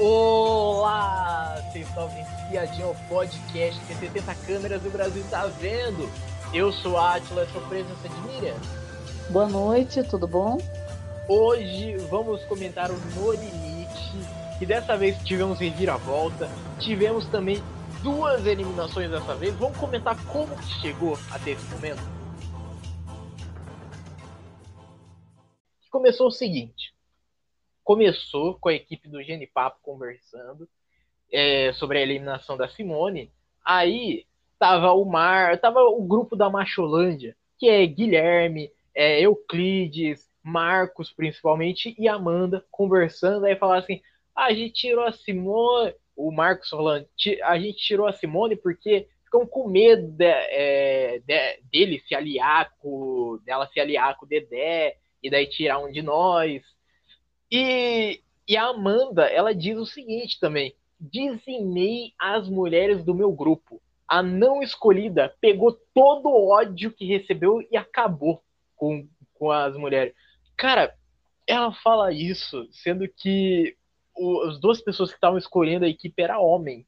Olá! Vocês estão ouvindo Piadinha ao podcast que 70 câmeras do Brasil tá vendo. Eu sou a Atila, sou presença de Miriam. Boa noite, tudo bom? Hoje vamos comentar o No Limite, que dessa vez tivemos reviravolta, tivemos também duas eliminações dessa vez. Vamos comentar como que chegou até esse momento. Começou o seguinte, começou com a equipe do Genipapo conversando é, sobre a eliminação da Simone. Aí tava o Mar, tava o grupo da Macholândia, que é Guilherme, é, Euclides, Marcos principalmente e Amanda conversando. Aí falaram assim: a gente tirou a Simone, o Marcos falando, a gente tirou a Simone porque ficam com medo de, é, de, dele se aliar com, dela se aliar com o Dedé e daí tirar um de nós. E, e a Amanda, ela diz o seguinte também: dizimei as mulheres do meu grupo. A não escolhida pegou todo o ódio que recebeu e acabou com, com as mulheres. Cara, ela fala isso, sendo que o, as duas pessoas que estavam escolhendo a equipe era homem.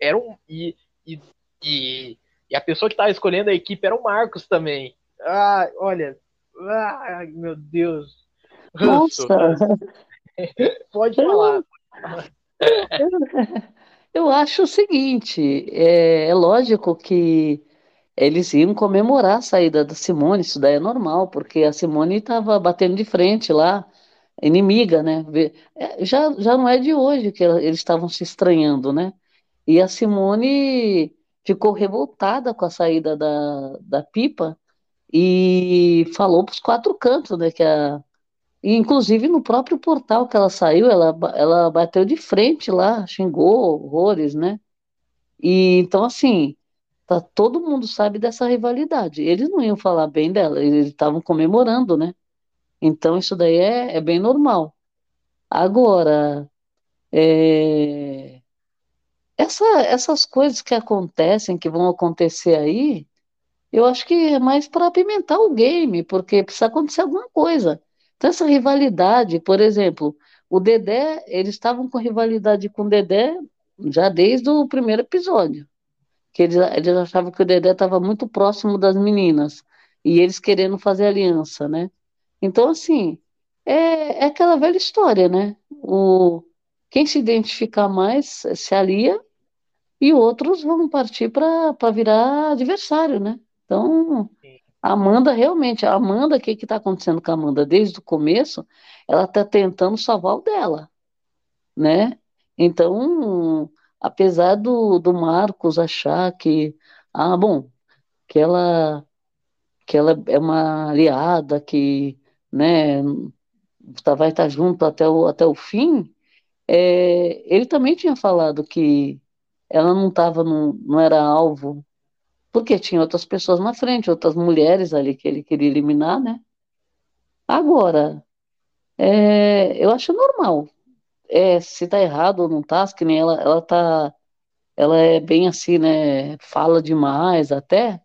Eram, e, e, e, e a pessoa que estava escolhendo a equipe era o Marcos também. Ah, olha. Ah, meu Deus. Ranço. Nossa. Pode falar. Eu acho o seguinte, é, é, lógico que eles iam comemorar a saída da Simone, isso daí é normal, porque a Simone estava batendo de frente lá, inimiga, né? É, já, já não é de hoje que eles estavam se estranhando, né? E a Simone ficou revoltada com a saída da, da Pipa e falou para os quatro cantos, né? Que a, e, inclusive, no próprio portal que ela saiu, ela, ela bateu de frente lá, xingou horrores, né? E então, assim, tá, todo mundo sabe dessa rivalidade. Eles não iam falar bem dela, eles estavam comemorando, né? Então, isso daí é, é bem normal. Agora, é, essa, essas coisas que acontecem, que vão acontecer aí, eu acho que é mais para apimentar o game, porque precisa acontecer alguma coisa. Então, essa rivalidade, por exemplo, o Dedé, eles estavam com rivalidade com o Dedé já desde o primeiro episódio. Que eles, eles achavam que o Dedé estava muito próximo das meninas. E eles querendo fazer aliança, né? Então, assim, é, é aquela velha história, né? O, quem se identificar mais se alia e outros vão partir para virar adversário, né? Então, Amanda, realmente, a Amanda, o que está acontecendo com a Amanda desde o começo? Ela está tentando salvar o dela, né? Então, apesar do, do Marcos achar que, ah, bom, que ela, que ela é uma aliada, que, né, tá, vai estar tá junto até o, até o fim, é, ele também tinha falado que ela não estava, não era alvo porque tinha outras pessoas na frente, outras mulheres ali que ele queria eliminar, né? Agora, é, eu acho normal. É, se tá errado ou não tá, que nem ela, ela tá, ela é bem assim, né? Fala demais até.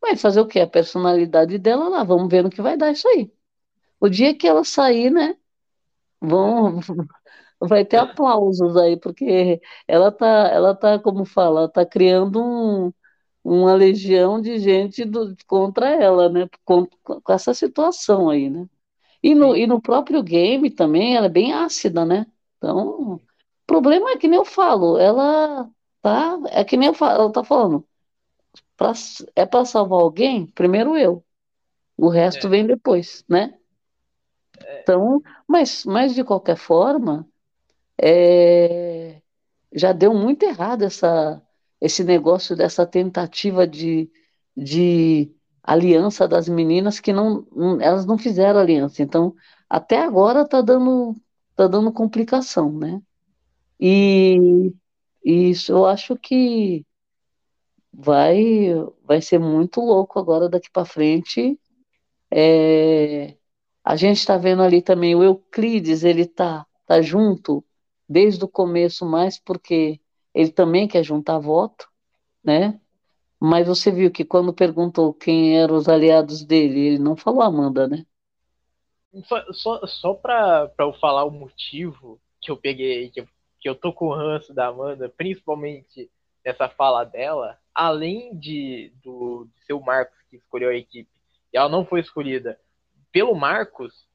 Vai fazer o quê? A personalidade dela lá, vamos ver no que vai dar isso aí. O dia que ela sair, né? Vão, vai ter aplausos aí, porque ela tá, ela tá, como fala, tá criando um, uma legião de gente do, contra ela, né? Com, com, essa situação aí, né? E no, e no próprio game também, ela é bem ácida, né? Então, o problema é que nem eu falo, ela tá, é que nem eu falo, ela tá falando, pra, é para salvar alguém, primeiro eu, o resto é. vem depois, né? É. Então, mas, mas de qualquer forma, é, já deu muito errado essa esse negócio dessa tentativa de, de aliança das meninas que não, elas não fizeram aliança. Então, até agora está dando, tá dando complicação, né? E, e isso eu acho que vai, vai ser muito louco agora daqui para frente. É, a gente está vendo ali também o Euclides, ele tá, tá junto desde o começo, mais porque ele também quer juntar voto, né? Mas você viu que quando perguntou quem eram os aliados dele, ele não falou Amanda, né? Só, só, só para eu falar o motivo que eu peguei, que eu, que eu tô com o ranço da Amanda, principalmente nessa fala dela, além de, do, de ser o Marcos que escolheu a equipe, e ela não foi escolhida pelo Marcos,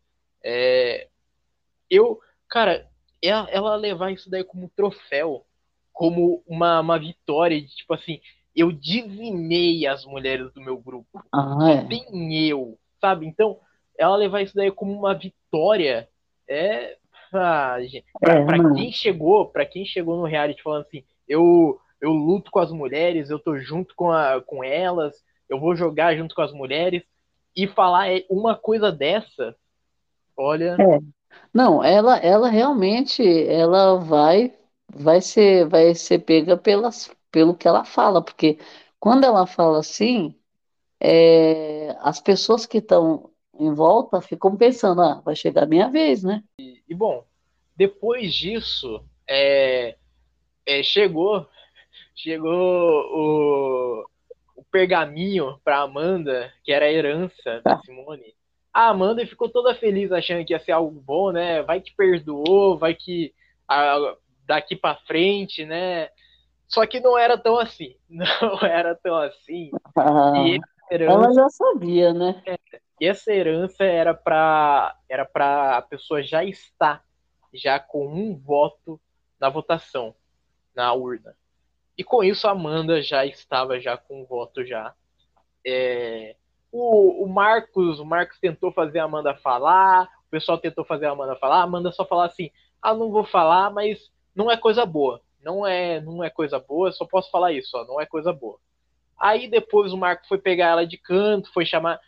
é, eu, cara, ela, ela, levar isso daí como troféu, como uma, uma vitória, de tipo assim, eu dizimei as mulheres do meu grupo. Ah, é. Tem eu, sabe? Então, ela levar isso daí como uma vitória é. Ah, pra, é, pra quem chegou, para quem chegou no reality falando assim, eu, eu luto com as mulheres, eu tô junto com, a, com elas, eu vou jogar junto com as mulheres, e falar uma coisa dessa, olha. É. Não, ela, ela realmente, ela vai, vai ser, vai ser pega pelas, pelo que ela fala, porque quando ela fala assim, é, as pessoas que estão em volta ficam pensando, ah, vai chegar a minha vez, né? E, e bom, depois disso, é, é, chegou, chegou o, o pergaminho para Amanda, que era a herança da tá. Simone. A Amanda ficou toda feliz achando que ia ser algo bom, né? Vai que perdoou, vai que a, daqui para frente, né? Só que não era tão assim. Não era tão assim. Ah, herança, ela já sabia, né? É, e essa herança era para era para a pessoa já estar já com um voto na votação, na urna. E com isso a Amanda já estava já com um voto já. É, o, o Marcos, o Marcos tentou fazer a Amanda falar, o pessoal tentou fazer a Amanda falar, a Amanda só falar assim: "Ah, não vou falar, mas não é coisa boa. Não é, não é coisa boa, só posso falar isso, ó, não é coisa boa". Aí depois o Marcos foi pegar ela de canto, foi chamar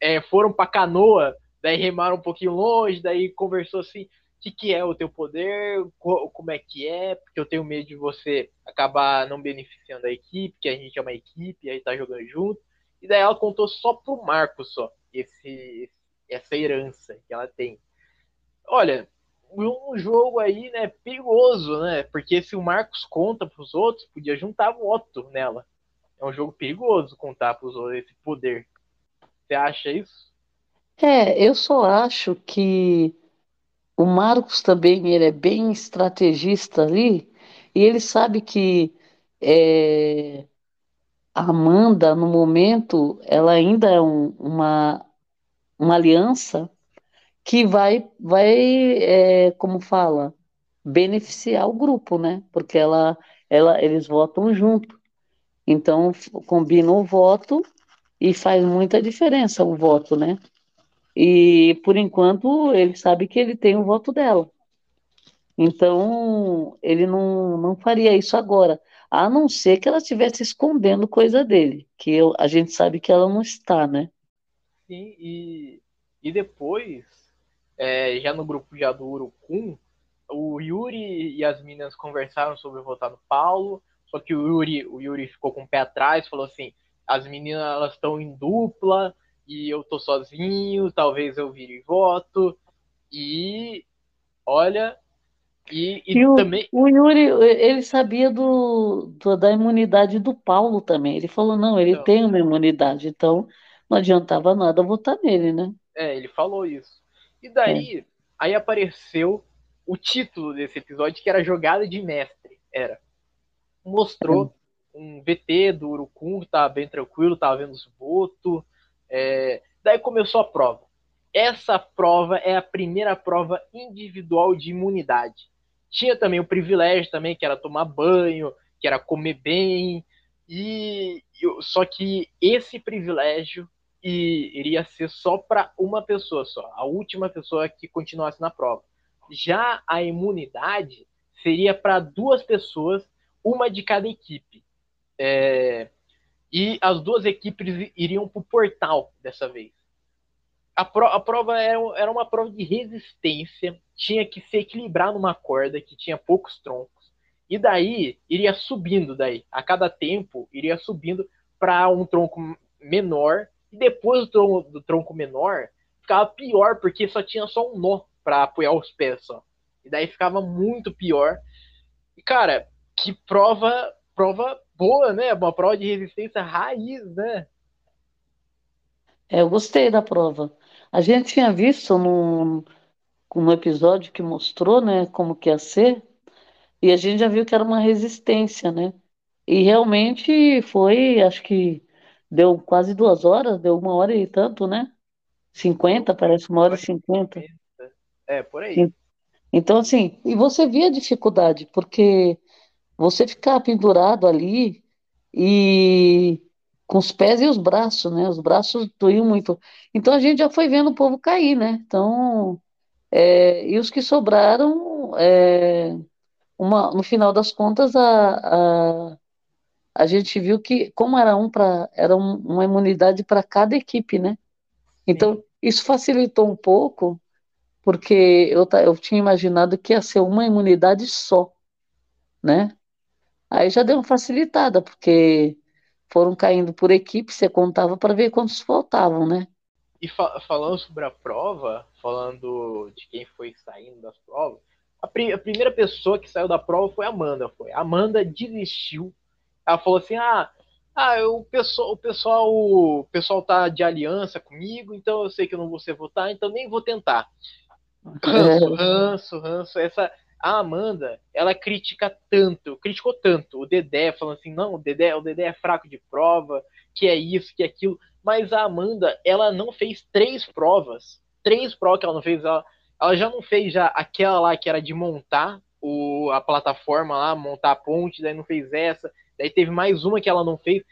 é, foram para canoa, daí remaram um pouquinho longe, daí conversou assim, o que, que é o teu poder, como é que é, porque eu tenho medo de você acabar não beneficiando a equipe, que a gente é uma equipe, aí tá jogando junto. E daí ela contou só pro Marcos só, esse, essa herança que ela tem. Olha, um jogo aí, né, perigoso, né? Porque se o Marcos conta pros outros, podia juntar voto nela. É um jogo perigoso contar pros outros esse poder. Você acha isso? É, eu só acho que o Marcos também ele é bem estrategista ali e ele sabe que é, a Amanda, no momento, ela ainda é um, uma, uma aliança que vai, vai é, como fala, beneficiar o grupo, né? Porque ela, ela, eles votam junto. Então, combina o voto e faz muita diferença o voto, né? E por enquanto ele sabe que ele tem o voto dela. Então ele não, não faria isso agora, a não ser que ela estivesse escondendo coisa dele, que eu, a gente sabe que ela não está, né? Sim, e, e depois, é, já no grupo já do Urucum, o Yuri e as meninas conversaram sobre votar no Paulo, só que o Yuri, o Yuri ficou com o pé atrás, falou assim, as meninas elas estão em dupla e eu tô sozinho, talvez eu vire voto. E olha, e, e, e o, também. O Yuri, ele sabia do, do, da imunidade do Paulo também. Ele falou: não, ele então, tem uma imunidade, então não adiantava nada votar nele, né? É, ele falou isso. E daí, é. aí apareceu o título desse episódio, que era Jogada de Mestre. Era. Mostrou um VT do Urucum, que tava bem tranquilo, tava vendo os votos. É... Daí começou a prova. Essa prova é a primeira prova individual de imunidade. Tinha também o privilégio também, que era tomar banho, que era comer bem, e só que esse privilégio iria ser só para uma pessoa só, a última pessoa que continuasse na prova. Já a imunidade seria para duas pessoas, uma de cada equipe. É, e as duas equipes iriam para o portal dessa vez. A, pro, a prova era, era, uma prova de resistência, tinha que se equilibrar numa corda que tinha poucos troncos, e daí iria subindo daí. A cada tempo iria subindo para um tronco menor, e depois do tronco, do tronco menor ficava pior, porque só tinha só um nó para apoiar os pés só. E daí ficava muito pior. E cara, que prova prova boa, né? Uma prova de resistência raiz, né? É, eu gostei da prova. A gente tinha visto no, no episódio que mostrou, né, como que ia ser, E a gente já viu que era uma resistência, né? E realmente foi, acho que deu quase duas horas, deu uma hora e tanto, né? Deu 50, parece uma hora e hora e cinquenta. 50. É, por aí. Então, assim, e você via a dificuldade, porque você ficar pendurado ali e com os pés e os braços, né? Os braços doíam muito. Então a gente já foi vendo o povo cair, né? Então, é, e os que sobraram, é, uma, no final das contas, a, a, a gente viu que, como era um para, era um- uma imunidade para cada equipe, né? Sim. Então, isso facilitou um pouco, porque eu, eu tinha imaginado que ia ser uma imunidade só, né? Aí já deu uma facilitada, porque foram caindo por equipe, você contava para ver quantos faltavam, né? E fa- falando sobre a prova, falando de quem foi saindo das provas, a, pri- a primeira pessoa que saiu da prova foi a Amanda. Foi. A Amanda desistiu. Ela falou assim: ah, ah o, pessoal, o, pessoal, o pessoal tá de aliança comigo, então eu sei que eu não vou ser votar, então nem vou tentar. Ranço, ranço, ranço. Essa, a Amanda, ela critica tanto, criticou tanto o Dedé, falando assim, não, o Dedé, o Dedé é fraco de prova, que é isso, que é aquilo. Mas a Amanda, ela não fez três provas. Três provas que ela não fez. Ela, ela já não fez já aquela lá que era de montar o, a plataforma lá, montar a ponte, daí não fez essa. Daí teve mais uma que ela não fez.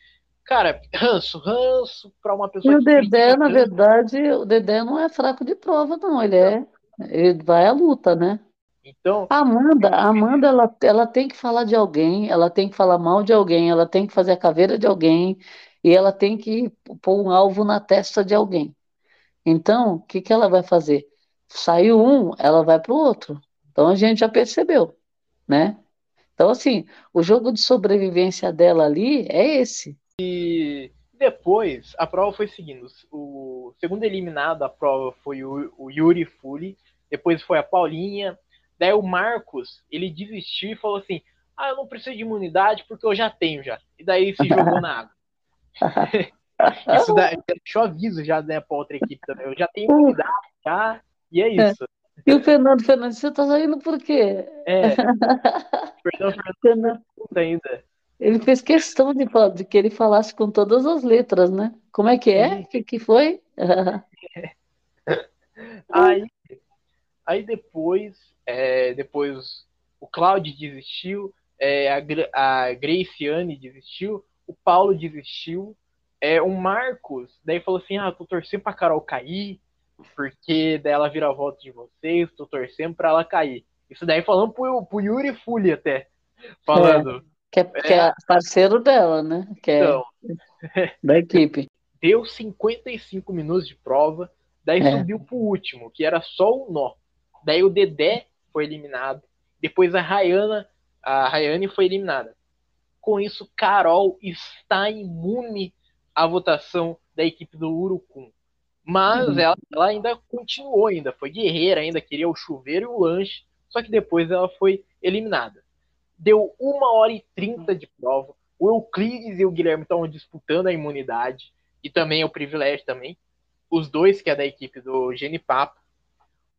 Cara, ranço, ranço pra uma E pessoa o que Dedé, na verdade, o Dedé não é fraco de prova, não. Ele é, ele vai à luta, né? Então, A Amanda, a Amanda, ela, ela tem que falar de alguém, ela tem que falar mal de alguém, ela tem que fazer a caveira de alguém e ela tem que pôr um alvo na testa de alguém. Então, o que que ela vai fazer? Saiu um, ela vai para o outro. Então a gente já percebeu, né? Então, assim, o jogo de sobrevivência dela ali é esse. depois, a prova foi seguindo. O segundo eliminado da prova foi o, o Yuri Fuli. Depois foi a Paulinha. Daí o Marcos, ele desistiu e falou assim: Ah, eu não preciso de imunidade porque eu já tenho já. E daí se jogou na água. Isso daí deixou aviso já né, pra outra equipe também. Eu já tenho imunidade já. E é isso. E o Fernando Fernandes, você tá saindo por quê? É. Perdão, Fernando, Fernando, ainda. ele fez questão de, fa- de que ele falasse com todas as letras, né? Como é que é? O que, que foi? Aí, aí depois, é, depois o Claudio desistiu, é, a, a Graciane desistiu, o Paulo desistiu, é, o Marcos daí falou assim, ah, tô torcendo pra Carol cair, porque daí ela vira a volta de vocês, tô torcendo pra ela cair. Isso daí falando pro, pro Yuri Fully até, falando. Que é, que é parceiro dela, né? Que é Então, da equipe. deu 55 minutos de prova, daí É. subiu pro último, que era só o nó. Daí o Dedé foi eliminado, depois a Rayana, a Rayane foi eliminada. Com isso, Carol está imune à votação da equipe do Urucum. Mas Uhum. ela, ela ainda continuou, ainda foi guerreira, ainda queria o chuveiro e o lanche, só que depois ela foi eliminada. Deu uma hora e trinta de prova. O Euclides e o Guilherme estavam disputando a imunidade e também o privilégio também. Os dois, que é da equipe do Genipapo.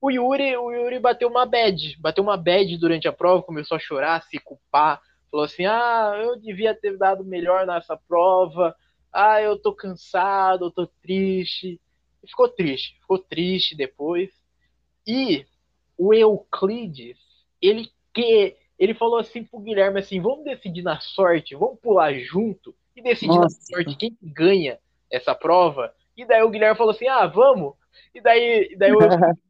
O Yuri, o Yuri bateu uma bad, bateu uma bad durante a prova, começou a chorar, se culpar, falou assim: "Ah, eu devia ter dado melhor nessa prova. Ah, eu tô cansado, eu tô triste". Ficou triste, ficou triste depois. E o Euclides, ele que ele falou assim pro Guilherme assim: "Vamos decidir na sorte, vamos pular junto e decidir na Nossa. sorte quem que ganha essa prova". E daí o Guilherme falou assim: "Ah, vamos". E daí, daí o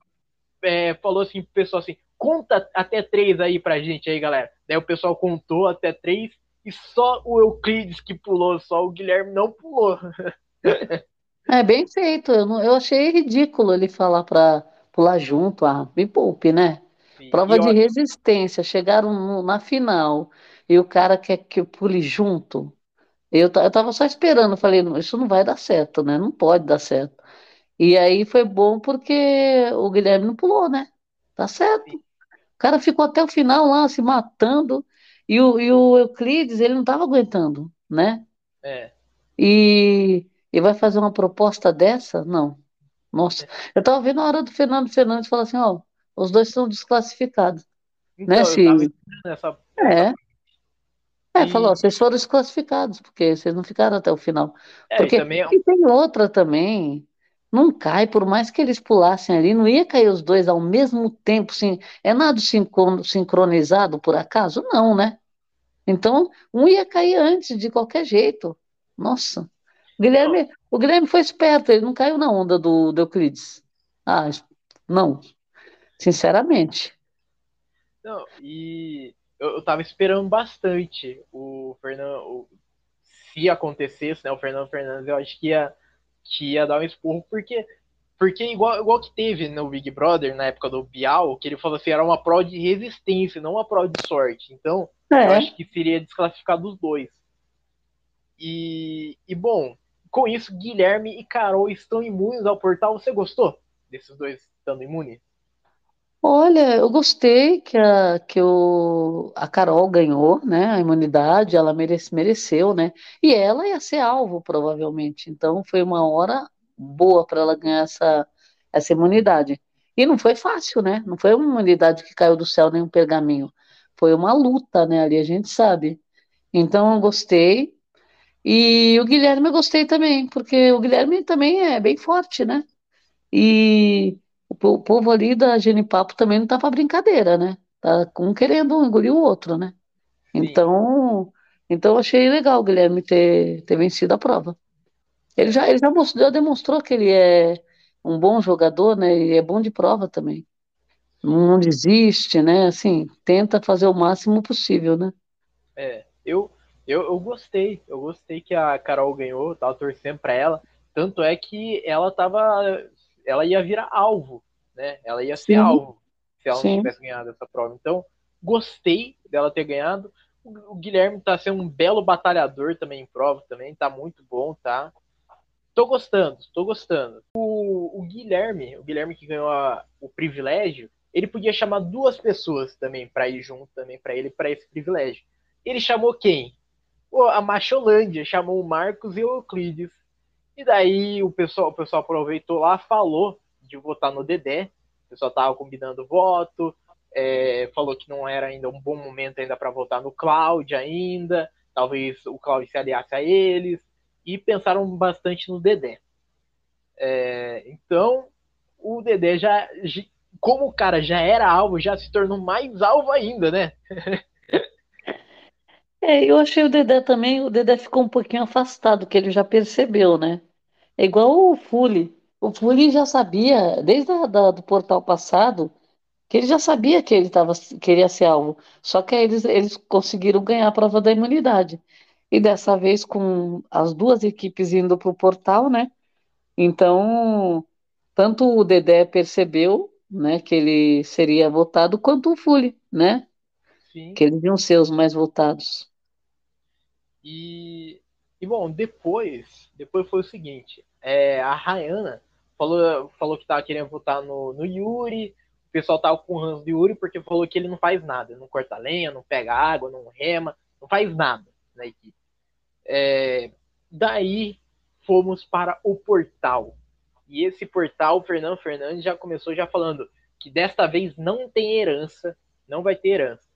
é, falou assim pro pessoal assim, conta até três aí pra gente aí, galera. Daí o pessoal contou até três e só o Euclides que pulou, só o Guilherme não pulou. É bem feito. Eu, não- eu achei ridículo ele falar para pular junto. Ah, me poupe, né? E, Prova e, de resistência. Chegaram no- na final e o cara quer que eu pule junto. Eu, eu tava só esperando. Falei, "Não, isso não vai dar certo, né? Não pode dar certo. E aí foi bom porque o Guilherme não pulou, né? Tá certo. O cara ficou até o final lá se matando e o, e o Euclides, ele não tava aguentando, né? é, E, e vai fazer uma proposta dessa? Não. Nossa, eu tava vendo a hora do Fernando Fernandes falar assim, ó, os dois são desclassificados. Né, Então, se... esperando essa. É, é, E, falou, vocês foram desclassificados, porque vocês não ficaram até o final. é, e Porque também é e tem outra também, não cai, por mais que eles pulassem ali, não ia cair os dois ao mesmo tempo, sim. É nada sincron- sincronizado, por acaso? Não, né? Então, um ia cair antes, de qualquer jeito. Nossa. Guilherme, o Guilherme foi esperto, ele não caiu na onda do, do Euclides. Ah, não, sinceramente. não, e eu, eu tava esperando bastante o Fernando. o- se acontecesse, né? O Fernando Fernandes, eu acho que ia, que ia dar um esporro, porque. Porque igual, igual que teve no Big Brother, na época do Bial, que ele falou assim, era uma prova de resistência, não uma prova de sorte. Então, eu É, acho que seria desclassificado os dois. E, e bom, com isso, Guilherme e Carol estão imunes ao portal. Você gostou desses dois estando imunes? olha, eu gostei que a, que o, a Carol ganhou, né, a imunidade, ela merece, mereceu, né, e ela ia ser alvo, provavelmente, então foi uma hora boa para ela ganhar essa, essa imunidade. E não foi fácil, né, não foi uma imunidade que caiu do céu, nem um pergaminho, foi uma luta, né, ali a gente sabe. Então eu gostei, e o Guilherme eu gostei também, porque o Guilherme também é bem forte, né, E o po- o povo ali da Genipapo também não tá pra brincadeira, né? Tá um querendo engolir o outro, né? Sim, Então, então eu achei legal o Guilherme ter, ter vencido a prova. Ele já, ele já mostrou, já demonstrou que ele é um bom jogador, né? E é bom de prova também. Não desiste, né? Assim, tenta fazer o máximo possível, né? É, eu, eu, eu gostei, eu gostei que a Carol ganhou, tava torcendo pra ela. Tanto é que ela tava, ela ia virar alvo, né? Ela ia ser Sim, alvo se ela não sim. tivesse ganhado essa prova. Então, gostei dela ter ganhado. O, o Guilherme tá sendo um belo batalhador também em prova, também tá muito bom, tá? Tô gostando, tô gostando. O, o Guilherme, o Guilherme que ganhou a- o privilégio, ele podia chamar duas pessoas também pra ir junto também pra ele para esse privilégio. Ele chamou quem? A Macholândia, chamou o Marcos e o Euclides. E daí o pessoal, o pessoal aproveitou lá, falou de votar no Dedé. O pessoal tava combinando voto, é, falou que não era ainda um bom momento ainda para votar no Cláudio ainda. Talvez o Cláudio se aliasse a eles. E pensaram bastante no Dedé. É, então, o Dedé já, como o cara já era alvo, já se tornou mais alvo ainda, né? É, eu achei o Dedé também, o Dedé ficou um pouquinho afastado, que ele já percebeu, né? É igual o Fully. O Fully já sabia, desde a, da- do portal passado, que ele já sabia que ele tava, queria ser alvo. Só que aí eles, eles conseguiram ganhar a prova da imunidade. E dessa vez, com as duas equipes indo para o portal, né? Então, tanto o Dedé percebeu, né, que ele seria votado, quanto o Fully, né? Sim. Que eles iam ser os mais votados. E, e bom, depois, depois foi o seguinte, é, a Rayana falou, falou que tava querendo votar no, no Yuri, o pessoal tava com o ranço do Yuri porque falou que ele não faz nada, não corta lenha, não pega água, não rema, não faz nada na equipe. É, daí fomos para o portal. E esse portal, o Fernando Fernandes já começou já falando que desta vez não tem herança, não vai ter herança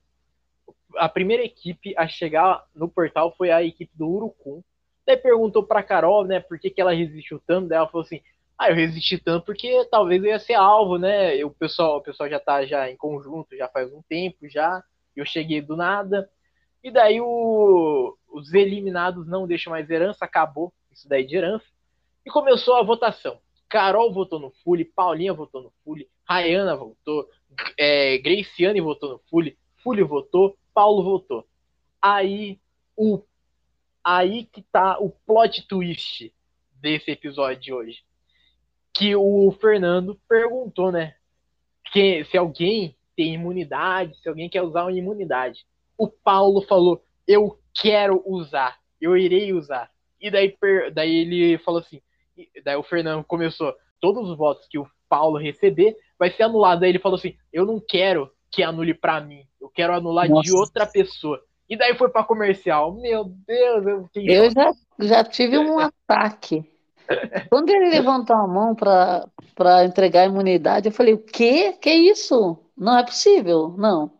a primeira equipe a chegar no portal foi a equipe do Urucum. Daí perguntou pra Carol, né, por que, que ela resistiu tanto. Daí ela falou assim: ah, eu resisti tanto porque talvez eu ia ser alvo, né? E o pessoal, o pessoal já tá já em conjunto, já faz um tempo já. Eu cheguei do nada. E daí o, os eliminados não deixam mais herança, acabou isso daí de herança. E começou a votação. Carol votou no Fully, Paulinha votou no Fully, Rayana votou, é, Graciane votou no Fully, Fully votou, Paulo votou. Aí o aí que tá o plot twist desse episódio de hoje. Que o Fernando perguntou, né? Que, se alguém tem imunidade, se alguém quer usar uma imunidade. O Paulo falou: Eu quero usar, eu irei usar. E daí, daí ele falou assim: Daí o Fernando começou: Todos os votos que o Paulo receber vai ser anulado. Daí ele falou assim: Eu não quero que anule para mim. Eu quero anular Nossa. de outra pessoa. E daí foi para comercial. Meu Deus, eu fiquei. Eu já, já tive um ataque. Quando ele levantou a mão para entregar a imunidade, eu falei: o quê? Que isso? Não é possível, não.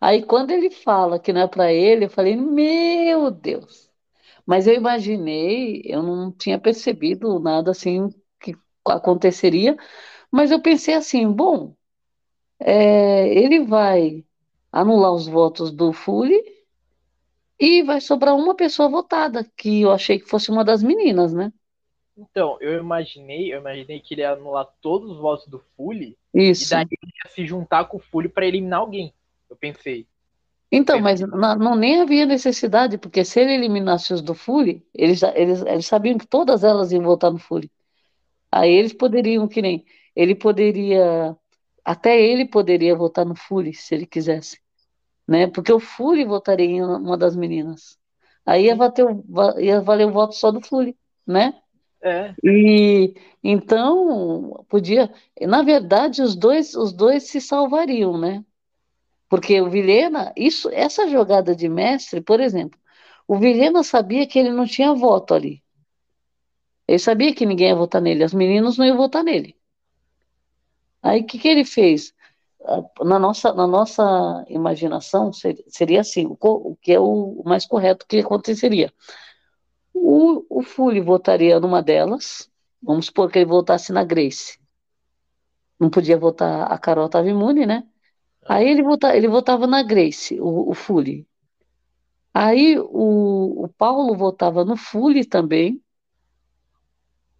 Aí quando ele fala que não é para ele, eu falei, meu Deus. Mas eu imaginei, eu não tinha percebido nada assim que aconteceria, mas eu pensei assim, bom, é, ele vai anular os votos do Fuli e vai sobrar uma pessoa votada, que eu achei que fosse uma das meninas, né? Então, eu imaginei, eu imaginei que ele ia anular todos os votos do Fully Isso. e daí ele ia se juntar com o Fully para eliminar alguém. Eu pensei. Então, mas não, não, nem havia necessidade, porque se ele eliminasse os do Fully, eles, eles, eles sabiam que todas elas iam votar no Fully. Aí eles poderiam, que nem, ele poderia, até ele poderia votar no Fully, se ele quisesse, né? Porque o Fully votaria em uma das meninas. Aí ia valer, ia valer o voto só do Fully, né? É. E então podia, na verdade, os dois, os dois se salvariam, né? Porque o Vilhena, isso, essa jogada de mestre, por exemplo, o Vilhena sabia que ele não tinha voto ali. Ele sabia que ninguém ia votar nele, as meninas não iam votar nele. Aí o que, que ele fez? Na nossa, na nossa imaginação, seria assim: o, o que é o mais correto que aconteceria? O, o Fully votaria numa delas, vamos supor que ele votasse na Grace. Não podia votar, a Carol estava imune, né? Aí ele, vota, ele votava na Grace, o, o Fully. Aí o, o Paulo votava no Fully também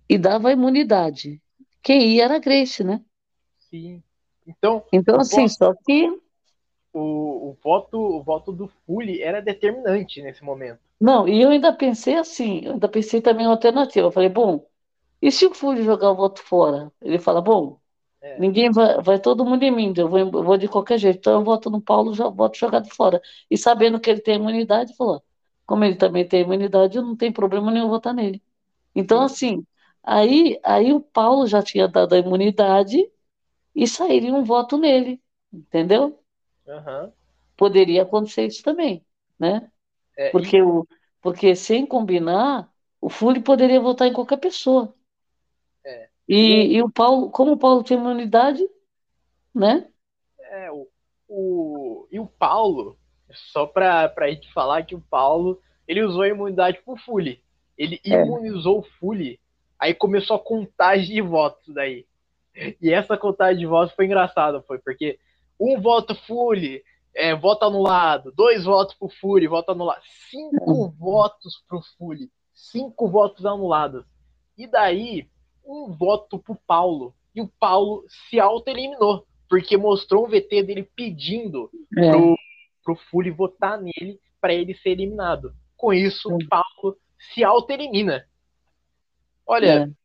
e dava imunidade. Quem ia era a Grace, né? Sim. Então, então assim, voto, só que o, o, voto, o voto do Fully era determinante nesse momento. Não, e eu ainda pensei assim, eu ainda pensei também uma alternativa. Eu falei, bom, e se o Fully jogar o voto fora? Ele fala, bom, é. Ninguém vai, vai todo mundo em mim, eu vou, eu vou de qualquer jeito. Então eu voto no Paulo, já voto jogado fora. E sabendo que ele tem imunidade, falou: como ele também tem imunidade, não tem problema nenhum votar nele. Então, assim, aí, aí o Paulo já tinha dado a imunidade e sairia um voto nele, entendeu? Uhum. Poderia acontecer isso também, né? É, porque, e... o, porque sem combinar, o Fully poderia votar em qualquer pessoa. É. E, e o Paulo, como o Paulo tinha imunidade, né? É, o, o, e o Paulo, só para a gente falar que o Paulo, ele usou a imunidade pro Fully. Ele é. imunizou o Fully, aí começou a contagem de votos daí. E essa contagem de votos foi engraçada, foi porque um voto Fully, é, voto anulado, dois votos pro Fully, voto anulado, cinco é. votos pro Fully, cinco votos anulados. E daí um voto pro Paulo. E o Paulo se auto-eliminou, porque mostrou um VT dele pedindo é. pro, pro Fully votar nele para ele ser eliminado. Com isso, o Paulo se auto-elimina. Olha. É.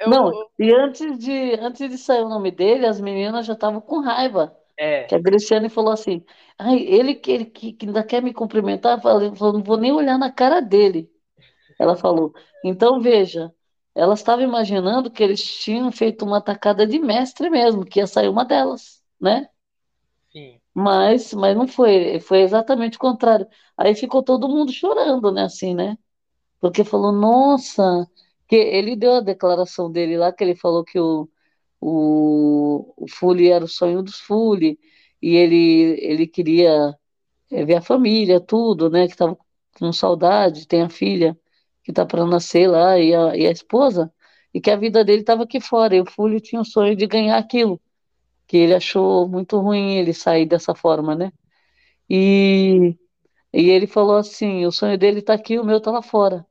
Eu... Não, e antes de, antes de sair o nome dele, as meninas já estavam com raiva. É. Que a Graciane falou assim: Ai, ele, ele que, que ainda quer me cumprimentar, falou, não vou nem olhar na cara dele. Ela falou. Então, veja, ela estava imaginando que eles tinham feito uma tacada de mestre mesmo, que ia sair uma delas, né? Sim. Mas, mas não foi, foi exatamente o contrário. Aí ficou todo mundo chorando, né, assim, né? Porque falou, nossa, que ele deu a declaração dele lá, que ele falou que o, o, o Fully era o sonho dos Fully, e ele, ele queria é, ver a família, tudo, né, que estava com saudade, tem a filha que está para nascer lá, e a, e a esposa, e que a vida dele estava aqui fora. E o Fúlio tinha o sonho de ganhar aquilo, que ele achou muito ruim ele sair dessa forma, né? E, e ele falou assim: o sonho dele está aqui, o meu está lá fora.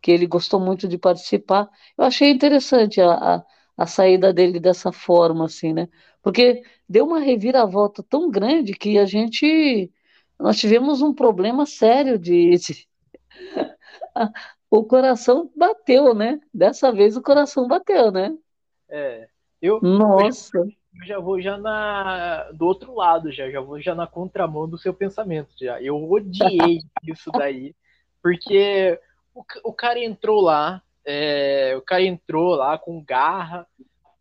Que ele gostou muito de participar. Eu achei interessante a, a, a saída dele dessa forma, assim, né? Porque deu uma reviravolta tão grande que a gente. Nós tivemos um problema sério de, de o coração bateu, né? Dessa vez o coração bateu, né? É. Eu, Nossa. Eu, eu já vou já na do outro lado já, já vou já na contramão do seu pensamento já. Eu odiei isso daí, porque o, o cara entrou lá, é, o cara entrou lá com garra,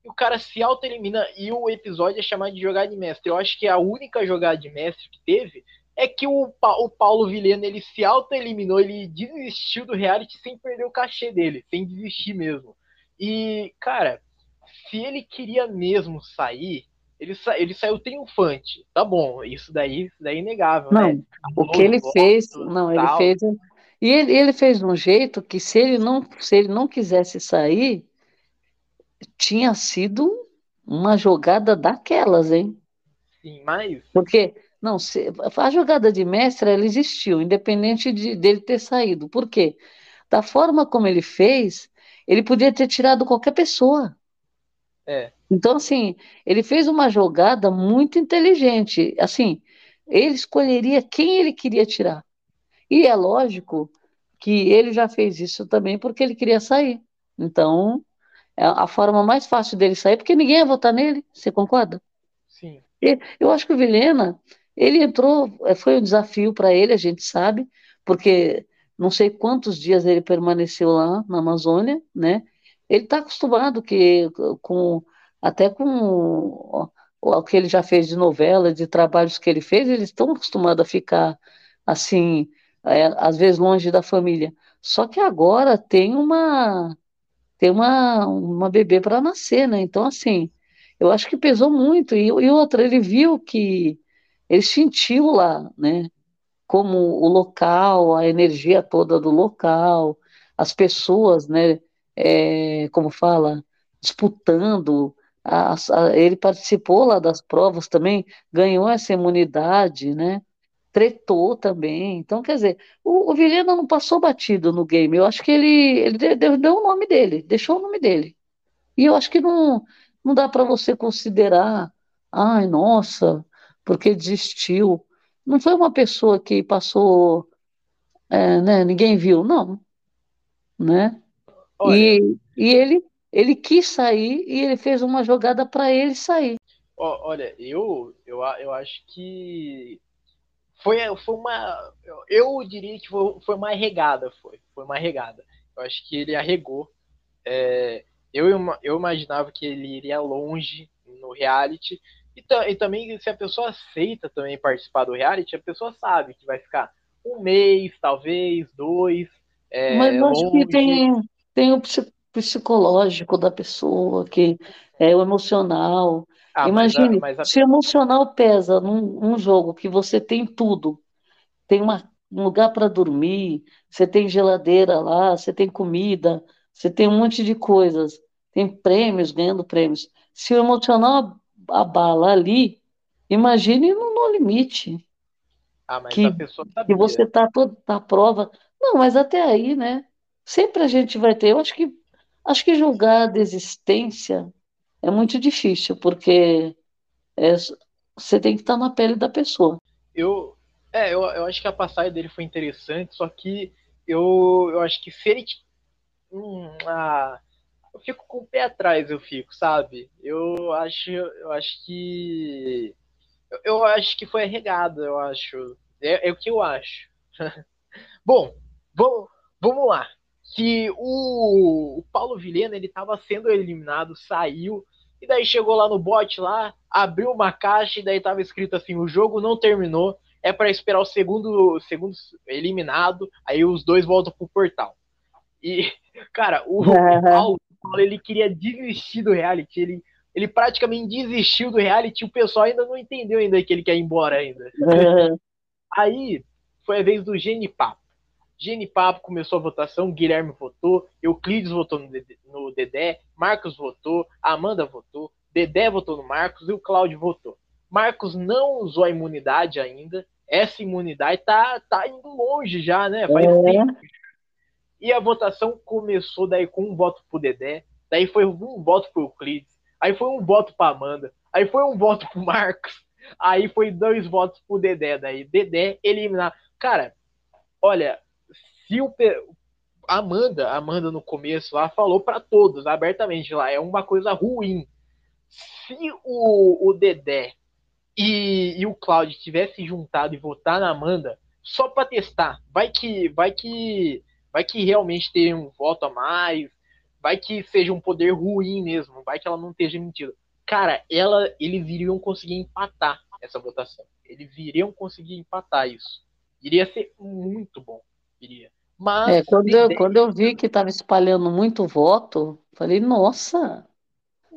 e o cara se auto-elimina e o episódio é chamado de jogada de mestre. Eu acho que a única jogada de mestre que teve é que o, o Paulo Vilhena ele se auto-eliminou, ele desistiu do reality sem perder o cachê dele, sem desistir mesmo. E, cara, se ele queria mesmo sair, Ele, sa ele saiu triunfante. Tá bom, isso daí, isso daí é inegável, não, né? O que ele fez, não, ele fez. E ele, ele fez de um jeito que se ele não, se ele não quisesse sair, tinha sido uma jogada daquelas, hein? Sim, mas. Porque, não, se, a jogada de mestre, ela existiu, independente de, dele ter saído. Por quê? Da forma como ele fez, ele podia ter tirado qualquer pessoa. É. Então, assim, ele fez uma jogada muito inteligente. Assim, ele escolheria quem ele queria tirar. E é lógico que ele já fez isso também porque ele queria sair. Então, é a forma mais fácil dele sair, porque ninguém ia votar nele, você concorda? Sim. E, eu acho que o Vilhena, ele entrou, é, foi um desafio para ele, a gente sabe, porque não sei quantos dias ele permaneceu lá na Amazônia, né? Ele está acostumado que com até com o que ele já fez de novela, de trabalhos que ele fez, eles estão acostumados a ficar assim, é, às vezes longe da família. Só que agora tem uma tem uma, uma bebê para nascer, né? Então, assim, eu acho que pesou muito. E, e outra, ele viu que ele sentiu lá, né? Como o local, a energia toda do local, as pessoas, né? É, como fala, disputando. A, a, ele participou lá das provas também, ganhou essa imunidade, né? Tretou também. Então, quer dizer, o, o Vilhena não passou batido no game. Eu acho que ele, ele deu, deu o nome dele, deixou o nome dele. E eu acho que não, não dá para você considerar, ai, nossa, porque desistiu. Não foi uma pessoa que passou, é, né, ninguém viu, não. Né? E, e ele, ele quis sair e ele fez uma jogada para ele sair. Olha, eu, eu, eu acho que foi, foi uma. Eu diria que foi, foi uma arregada, foi. Foi uma arregada. Eu acho que ele arregou. É, eu, eu imaginava que ele iria longe no reality. E, e, também, se a pessoa aceita também participar do reality, a pessoa sabe que vai ficar um mês, talvez, dois. É, Mas eu acho que tem, tem o psicológico da pessoa, que é o emocional. Ah, Imagine, mas mas a... se emocional pesa num, num, jogo que você tem tudo, tem uma, um lugar para dormir, você tem geladeira lá, você tem comida, você tem um monte de coisas, tem prêmios, ganhando prêmios. Se o emocional abala ali, imagine no, no limite. Ah, mas que, a pessoa sabia. que você está toda tá prova. Não, mas até aí, né? Sempre a gente vai ter. Eu acho que acho que julgar a desistência é muito difícil, porque é, você tem que estar na pele da pessoa. Eu, é, eu, eu acho que a passagem dele foi interessante, só que eu, eu acho que se ele. Hum, ah, eu fico com o pé atrás, eu fico, sabe? Eu acho, eu acho que. Eu, eu acho que foi arregado, eu acho. É, é o que eu acho. Bom, vamos, vamos lá que o, o Paulo Vilhena ele estava sendo eliminado, saiu, e daí chegou lá no bot lá, abriu uma caixa e daí estava escrito assim: o jogo não terminou, é para esperar o segundo, segundo eliminado, aí os dois voltam pro portal. E, cara, o, o Paulo, ele queria desistir do reality, ele, ele praticamente desistiu do reality, o pessoal ainda não entendeu ainda que ele quer ir embora ainda. Aí foi a vez do Genipapo. Gene Papo começou a votação, Guilherme votou, Euclides votou no Dedé, no Dedé, Marcos votou, Amanda votou, Dedé votou no Marcos e o Cláudio votou. Marcos não usou a imunidade ainda. Essa imunidade tá, tá indo longe já, né? Faz é. tempo. E a votação começou daí com um voto pro Dedé, daí foi um voto pro Euclides, aí foi um voto pra Amanda, aí foi um voto pro Marcos, aí foi dois votos pro Dedé, daí Dedé eliminar. Cara, olha, se o Amanda, Amanda no começo lá falou para todos abertamente lá, é uma coisa ruim. Se o, o Dedé e, e o Claudio tivessem juntado e votar na Amanda só para testar, vai que vai que vai que realmente tenha um voto a mais, vai que seja um poder ruim mesmo, vai que ela não esteja mentindo. Cara, ela, eles iriam conseguir empatar essa votação. Eles iriam conseguir empatar isso. Iria ser muito bom. Iria. Mas é, quando, eu, quando eu vi que estava espalhando muito voto, falei, nossa,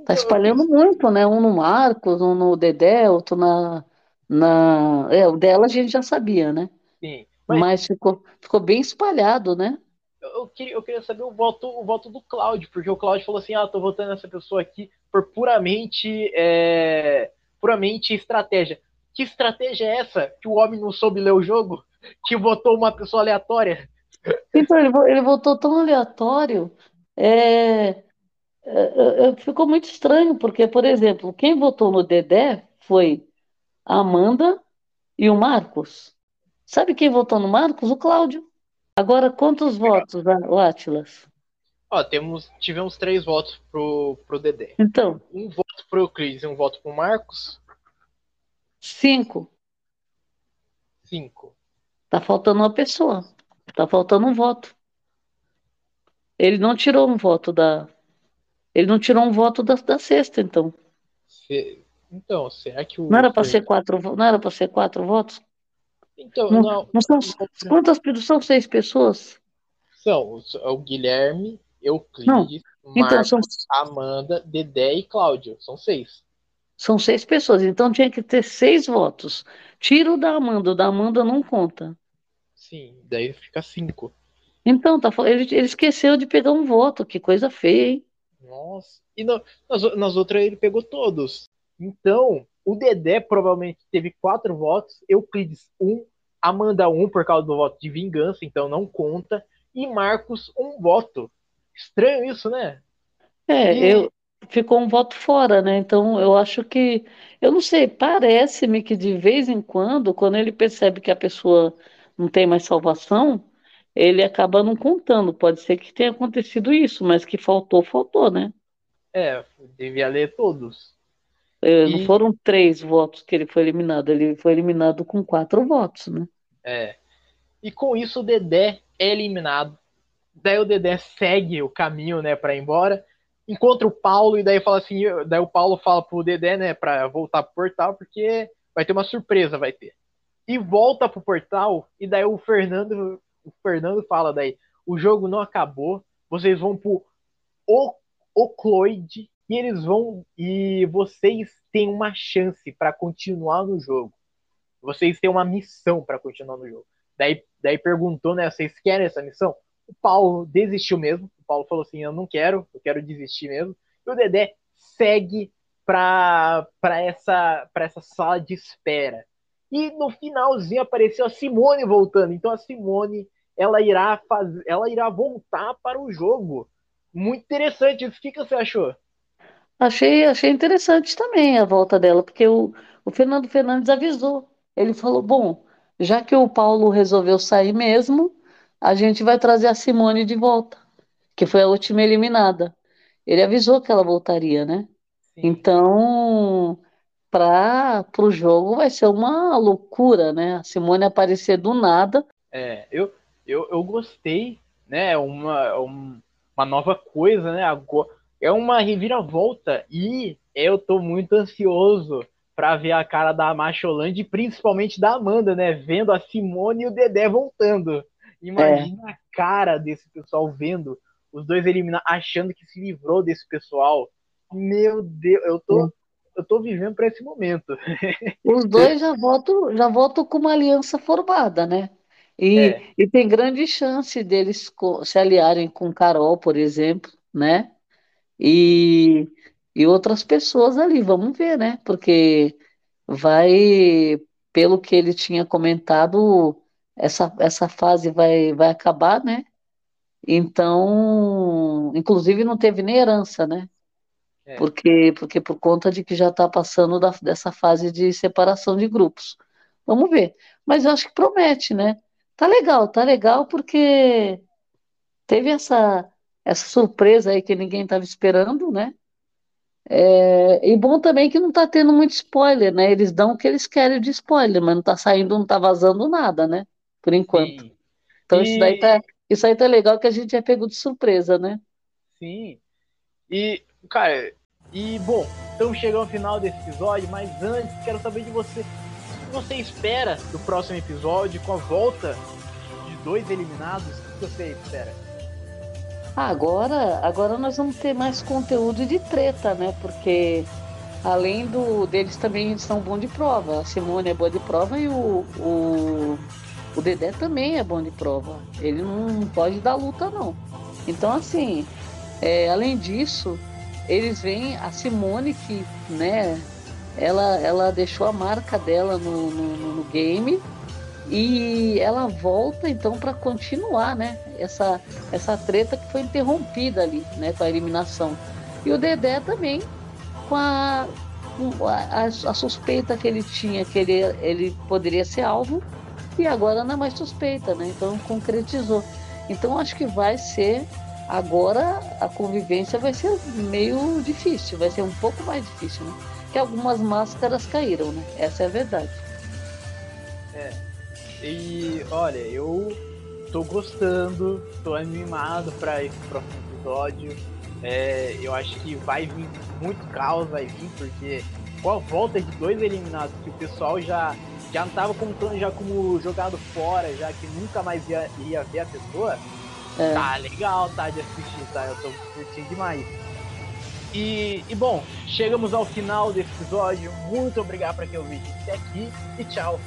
Tá espalhando muito, né? Um no Marcos, um no Dedé, outro na. na... É, o dela a gente já sabia, né? Sim. Mas, mas ficou, ficou bem espalhado, né? Eu queria, eu queria saber o voto, o voto do Cláudio, porque o Cláudio falou assim: ah, tô votando nessa pessoa aqui por puramente, é, puramente estratégia. Que estratégia é essa? Que o homem não soube ler o jogo? Que votou uma pessoa aleatória? Então, ele, votou tão aleatório. É, é, é, ficou muito estranho, porque, por exemplo, quem votou no Dedé foi a Amanda e o Marcos. Sabe quem votou no Marcos? O Cláudio. Agora, quantos votos, o Atlas? Ó, temos, tivemos três votos pro, pro Dedé. Então. Um voto pro Cris e um voto pro Marcos. Cinco. Cinco. Tá faltando uma pessoa. Tá faltando um voto. Ele não tirou um voto da. Ele não tirou um voto da, da sexta, então. Se... Então, será que o. Não era para ser quatro, não era para ser quatro votos? Então, não, não, não são, quantas são seis pessoas? São o Guilherme, Euclides, não. Então, Marcos, são... Amanda, Dedé e Cláudio. São seis. São seis pessoas, então tinha que ter seis votos. Tira o da Amanda, o da Amanda não conta. Sim, daí fica cinco. Então, tá, ele, ele esqueceu de pegar um voto, que coisa feia, hein? Nossa, e no, nas, nas outras ele pegou todos. Então, o Dedé provavelmente teve quatro votos, Euclides um, Amanda um por causa do voto de vingança, então não conta, e Marcos um voto. Estranho isso, né? É, e... eu ficou um voto fora, né? Então eu acho que eu não sei, parece-me que de vez em quando, quando ele percebe que a pessoa não tem mais salvação, ele acaba não contando. Pode ser que tenha acontecido isso, mas que faltou, faltou, né? É, devia ler todos. É, não foram três votos que ele foi eliminado, ele foi eliminado com quatro votos, né? É. E com isso o Dedé é eliminado. Daí o Dedé segue o caminho, né, para ir embora. Encontra o Paulo e daí fala assim, daí o Paulo fala pro Dedé, né, para voltar pro portal porque vai ter uma surpresa, vai ter. E volta pro portal e daí o Fernando, o Fernando fala daí, o jogo não acabou, vocês vão pro o Ocloide e eles vão e vocês têm uma chance para continuar no jogo. Vocês têm uma missão para continuar no jogo. Daí, daí perguntou, né? Vocês querem essa missão? O Paulo desistiu mesmo. O Paulo falou assim: Eu não quero, eu quero desistir mesmo. E o Dedé segue para essa, essa sala de espera. E no finalzinho apareceu a Simone voltando. Então a Simone ela irá fazer, ela irá voltar para o jogo. Muito interessante. O que, que você achou? Achei, achei interessante também a volta dela, porque o, o Fernando Fernandes avisou. Ele falou: bom, já que o Paulo resolveu sair mesmo, a gente vai trazer a Simone de volta, que foi a última eliminada. Ele avisou que ela voltaria, né? Sim. Então, para o jogo vai ser uma loucura, né? A Simone aparecer do nada. É, eu, eu, eu gostei, né? Uma, uma nova coisa, né? Agora é uma reviravolta e eu tô muito ansioso para ver a cara da Macholândia e principalmente da Amanda, né? Vendo a Simone e o Dedé voltando. Imagina é. a cara desse pessoal vendo os dois eliminar, achando que se livrou desse pessoal. Meu Deus, eu tô, eu tô vivendo para esse momento. Os dois já votam, já votam com uma aliança formada, né? E, é. e tem grande chance deles se aliarem com Carol, por exemplo, né? e, e outras pessoas ali, vamos ver, né? Porque vai, pelo que ele tinha comentado, essa, essa fase vai, vai acabar, né? Então, inclusive não teve nem herança, né? É. Porque, porque por conta de que já está passando da, dessa fase de separação de grupos. Vamos ver. Mas eu acho que promete, né? Tá legal, tá legal porque teve essa essa surpresa aí que ninguém estava esperando, né? É, e bom também que não está tendo muito spoiler, né? Eles dão o que eles querem de spoiler, mas não está saindo, não está vazando nada, né? Por enquanto. Sim. Então e... isso daí tá, isso aí tá legal que a gente é pego de surpresa, né? Sim. E, cara, e bom, estamos chegando ao final desse episódio, mas antes quero saber de você. O que você espera do próximo episódio com a volta de dois eliminados? O que você espera? Agora, agora nós vamos ter mais conteúdo de treta, né? Porque além do deles também são bons de prova. A Simone é boa de prova e o, o, o Dedé também é bom de prova. Ele não pode dar luta, não. Então, assim, é, além disso, eles veem a Simone que, né, ela, ela deixou a marca dela no, no, no game e ela volta então para continuar, né? Essa, essa treta que foi interrompida ali, né? Com a eliminação. E o Dedé também, com a, a, a suspeita que ele tinha, que ele, ele poderia ser alvo, e agora não é mais suspeita, né? Então concretizou. Então acho que vai ser. Agora a convivência vai ser meio difícil, vai ser um pouco mais difícil, né? Que algumas máscaras caíram, né? Essa é a verdade. É. E olha, eu tô gostando, tô animado para esse próximo episódio. É, eu acho que vai vir muito caos, vai vir, porque com a volta de dois eliminados, que o pessoal já, já não tava contando já como jogado fora, já que nunca mais ia, ia ver a pessoa, é. tá legal, tá, de assistir, tá? Eu tô curtindo demais. E, e bom, chegamos ao final desse episódio. Muito obrigado para quem ouviu até aqui e tchau.